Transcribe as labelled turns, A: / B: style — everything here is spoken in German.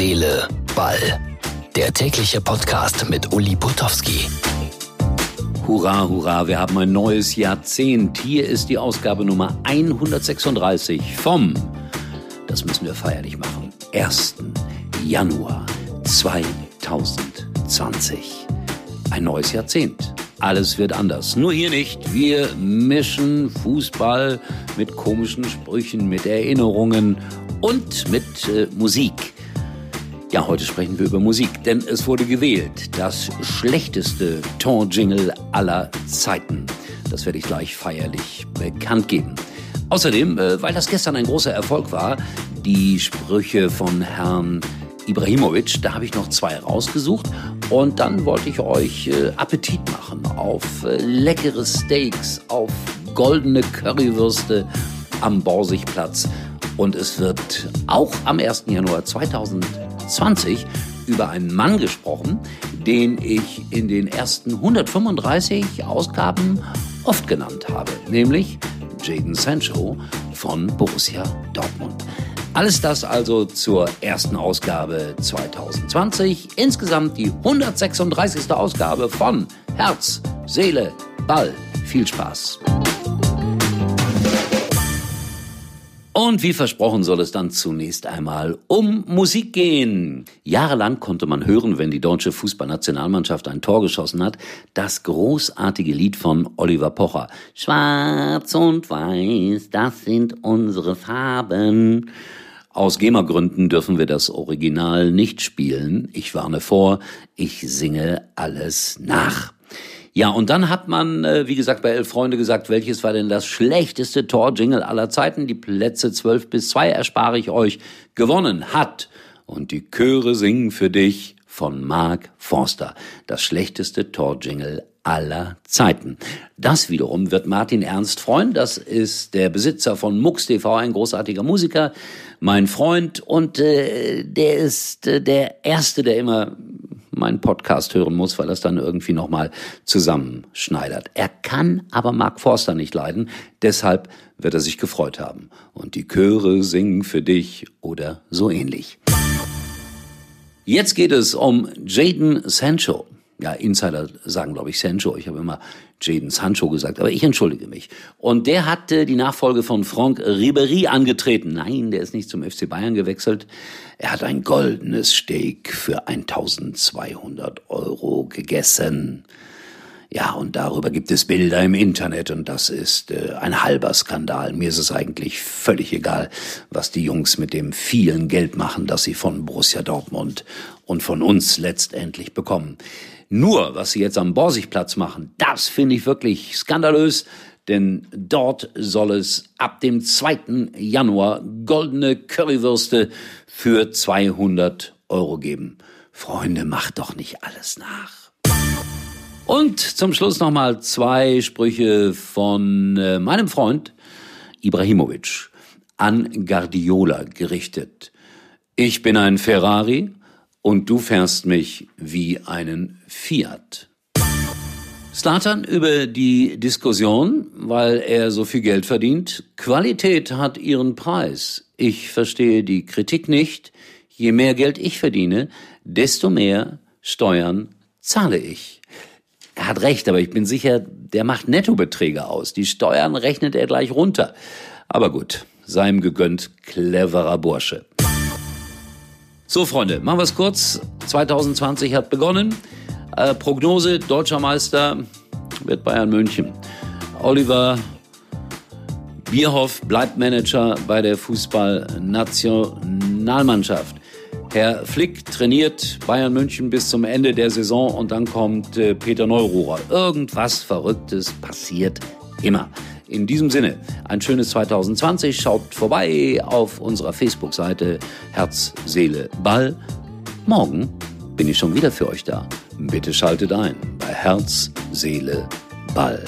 A: Seele, Ball. Der tägliche Podcast mit Uli Putowski.
B: Hurra, hurra, wir haben ein neues Jahrzehnt. Hier ist die Ausgabe Nummer 136 vom, das müssen wir feierlich machen, 1. Januar 2020. Ein neues Jahrzehnt. Alles wird anders. Nur hier nicht. Wir mischen Fußball mit komischen Sprüchen, mit Erinnerungen und mit äh, Musik. Ja, heute sprechen wir über Musik, denn es wurde gewählt. Das schlechteste Tor-Jingle aller Zeiten. Das werde ich gleich feierlich bekannt geben. Außerdem, äh, weil das gestern ein großer Erfolg war, die Sprüche von Herrn Ibrahimovic, da habe ich noch zwei rausgesucht und dann wollte ich euch äh, Appetit machen auf äh, leckere Steaks, auf goldene Currywürste am Borsigplatz und es wird auch am 1. Januar 2020 über einen Mann gesprochen, den ich in den ersten 135 Ausgaben oft genannt habe, nämlich Jaden Sancho von Borussia Dortmund. Alles das also zur ersten Ausgabe 2020. Insgesamt die 136. Ausgabe von Herz, Seele, Ball. Viel Spaß. Und wie versprochen soll es dann zunächst einmal um Musik gehen. Jahrelang konnte man hören, wenn die deutsche Fußballnationalmannschaft ein Tor geschossen hat, das großartige Lied von Oliver Pocher. Schwarz und Weiß, das sind unsere Farben. Aus GEMA-Gründen dürfen wir das Original nicht spielen. Ich warne vor, ich singe alles nach. Ja, und dann hat man, äh, wie gesagt, bei Elf Freunde gesagt, welches war denn das schlechteste Tor-Jingle aller Zeiten? Die Plätze 12 bis 2 erspare ich euch. Gewonnen hat. Und die Chöre singen für dich von Mark Forster. Das schlechteste Tor-Jingle aller Zeiten. Das wiederum wird Martin Ernst freuen. Das ist der Besitzer von Mux TV, ein großartiger Musiker, mein Freund und äh, der ist äh, der erste, der immer meinen Podcast hören muss, weil er es dann irgendwie nochmal zusammenschneidert. Er kann aber Mark Forster nicht leiden, deshalb wird er sich gefreut haben. Und die Chöre singen für dich oder so ähnlich. Jetzt geht es um Jaden Sancho. Ja, Insider sagen, glaube ich, Sancho. Ich habe immer Jaden Sancho gesagt, aber ich entschuldige mich. Und der hat äh, die Nachfolge von Franck Ribéry angetreten. Nein, der ist nicht zum FC Bayern gewechselt. Er hat ein goldenes Steak für 1200 Euro gegessen. Ja, und darüber gibt es Bilder im Internet und das ist äh, ein halber Skandal. Mir ist es eigentlich völlig egal, was die Jungs mit dem vielen Geld machen, das sie von Borussia Dortmund und von uns letztendlich bekommen. Nur, was sie jetzt am Borsigplatz machen, das finde ich wirklich skandalös, denn dort soll es ab dem 2. Januar goldene Currywürste für 200 Euro geben. Freunde, macht doch nicht alles nach. Und zum Schluss nochmal zwei Sprüche von äh, meinem Freund Ibrahimovic an Guardiola gerichtet. Ich bin ein Ferrari und du fährst mich wie einen Fiat. Slatan über die Diskussion, weil er so viel Geld verdient. Qualität hat ihren Preis. Ich verstehe die Kritik nicht. Je mehr Geld ich verdiene, desto mehr Steuern zahle ich. Hat recht, aber ich bin sicher, der macht Nettobeträge aus. Die Steuern rechnet er gleich runter. Aber gut, sei ihm gegönnt, cleverer Bursche. So, Freunde, machen wir es kurz. 2020 hat begonnen. Äh, Prognose, deutscher Meister wird Bayern München. Oliver Bierhoff bleibt Manager bei der Fußballnationalmannschaft. Herr Flick trainiert Bayern München bis zum Ende der Saison und dann kommt äh, Peter Neururer. Irgendwas Verrücktes passiert immer. In diesem Sinne, ein schönes 2020. Schaut vorbei auf unserer Facebook-Seite Herz, Seele, Ball. Morgen bin ich schon wieder für euch da. Bitte schaltet ein bei Herz, Seele, Ball.